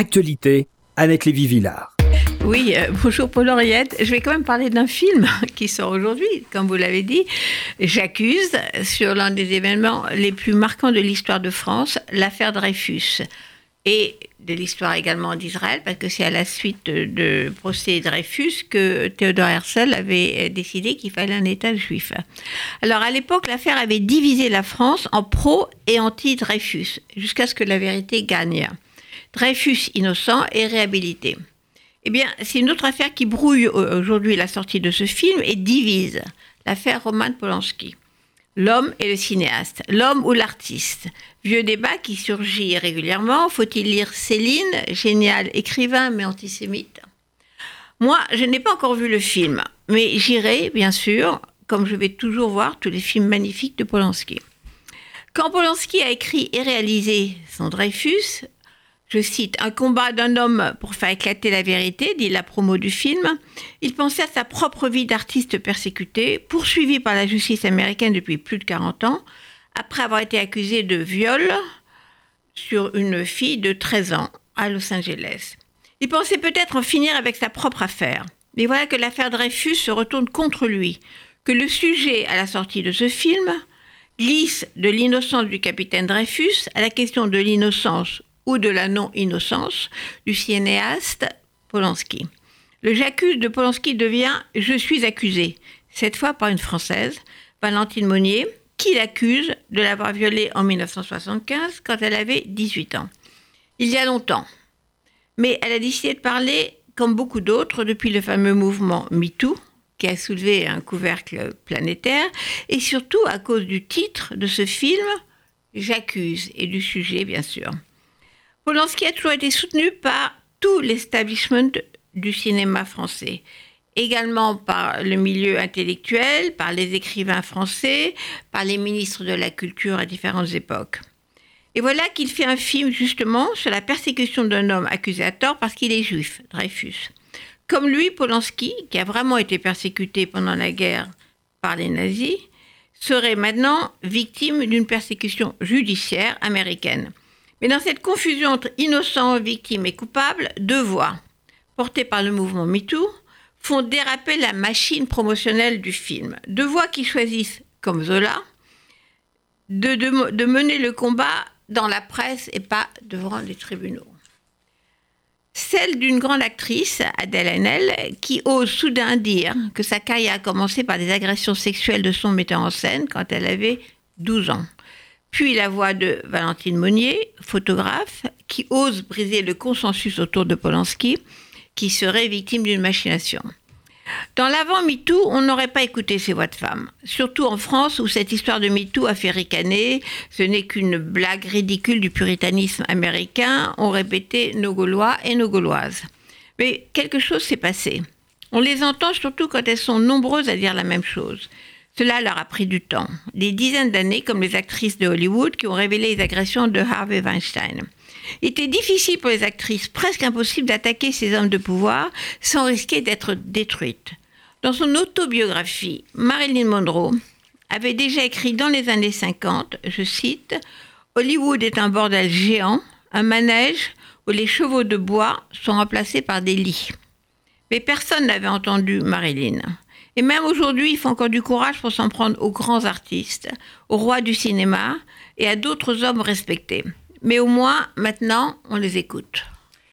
Actualité, avec Lévi Villard. Oui, euh, bonjour Paul Henriette. Je vais quand même parler d'un film qui sort aujourd'hui, comme vous l'avez dit. J'accuse sur l'un des événements les plus marquants de l'histoire de France, l'affaire Dreyfus. Et de l'histoire également d'Israël, parce que c'est à la suite de, procès Dreyfus que Théodore Herzl avait décidé qu'il fallait un État juif. Alors à l'époque, l'affaire avait divisé la France en pro et anti-Dreyfus, jusqu'à ce que la vérité gagne. Dreyfus innocent et réhabilité. Eh bien, c'est une autre affaire qui brouille aujourd'hui la sortie de ce film et divise l'affaire Roman Polanski. L'homme et le cinéaste, l'homme ou l'artiste. Vieux débat qui surgit régulièrement. Faut-il lire Céline, génial écrivain mais antisémite? Moi, je n'ai pas encore vu le film, mais j'irai, bien sûr, comme je vais toujours voir tous les films magnifiques de Polanski. Quand Polanski a écrit et réalisé son Dreyfus, je cite, Un combat d'un homme pour faire éclater la vérité, dit la promo du film, il pensait à sa propre vie d'artiste persécuté, poursuivi par la justice américaine depuis plus de 40 ans, après avoir été accusé de viol sur une fille de 13 ans à Los Angeles. Il pensait peut-être en finir avec sa propre affaire. Mais voilà que l'affaire Dreyfus se retourne contre lui, que le sujet à la sortie de ce film glisse de l'innocence du capitaine Dreyfus à la question de l'innocence ou de la non-innocence du cinéaste Polanski. Le j'accuse de Polanski devient je suis accusé, cette fois par une Française, Valentine Monnier, qui l'accuse de l'avoir violée en 1975 quand elle avait 18 ans. Il y a longtemps. Mais elle a décidé de parler, comme beaucoup d'autres, depuis le fameux mouvement MeToo, qui a soulevé un couvercle planétaire, et surtout à cause du titre de ce film, J'accuse, et du sujet, bien sûr. Polanski a toujours été soutenu par tout l'establishment du cinéma français, également par le milieu intellectuel, par les écrivains français, par les ministres de la Culture à différentes époques. Et voilà qu'il fait un film justement sur la persécution d'un homme accusé à tort parce qu'il est juif, Dreyfus. Comme lui, Polanski, qui a vraiment été persécuté pendant la guerre par les nazis, serait maintenant victime d'une persécution judiciaire américaine. Mais dans cette confusion entre innocent, victime et coupable, deux voix, portées par le mouvement MeToo, font déraper la machine promotionnelle du film. Deux voix qui choisissent, comme Zola, de, de, mener le combat dans la presse et pas devant les tribunaux. Celle d'une grande actrice, Adèle Haenel, qui ose soudain dire que sa carrière a commencé par des agressions sexuelles de son metteur en scène quand elle avait 12 ans puis la voix de Valentine Monnier, photographe, qui ose briser le consensus autour de Polanski, qui serait victime d'une machination. Dans l'avant MeToo, on n'aurait pas écouté ces voix de femmes, surtout en France où cette histoire de MeToo a fait ricaner, ce n'est qu'une blague ridicule du puritanisme américain, ont répété nos Gaulois et nos Gauloises. Mais quelque chose s'est passé. On les entend surtout quand elles sont nombreuses à dire la même chose. Cela leur a pris du temps, des dizaines d'années comme les actrices de Hollywood qui ont révélé les agressions de Harvey Weinstein. Il était difficile pour les actrices, presque impossible d'attaquer ces hommes de pouvoir sans risquer d'être détruites. Dans son autobiographie, Marilyn Monroe avait déjà écrit dans les années 50, je cite, Hollywood est un bordel géant, un manège où les chevaux de bois sont remplacés par des lits. Mais personne n'avait entendu Marilyn. Et même aujourd'hui, il faut encore du courage pour s'en prendre aux grands artistes, aux rois du cinéma et à d'autres hommes respectés. Mais au moins, maintenant, on les écoute.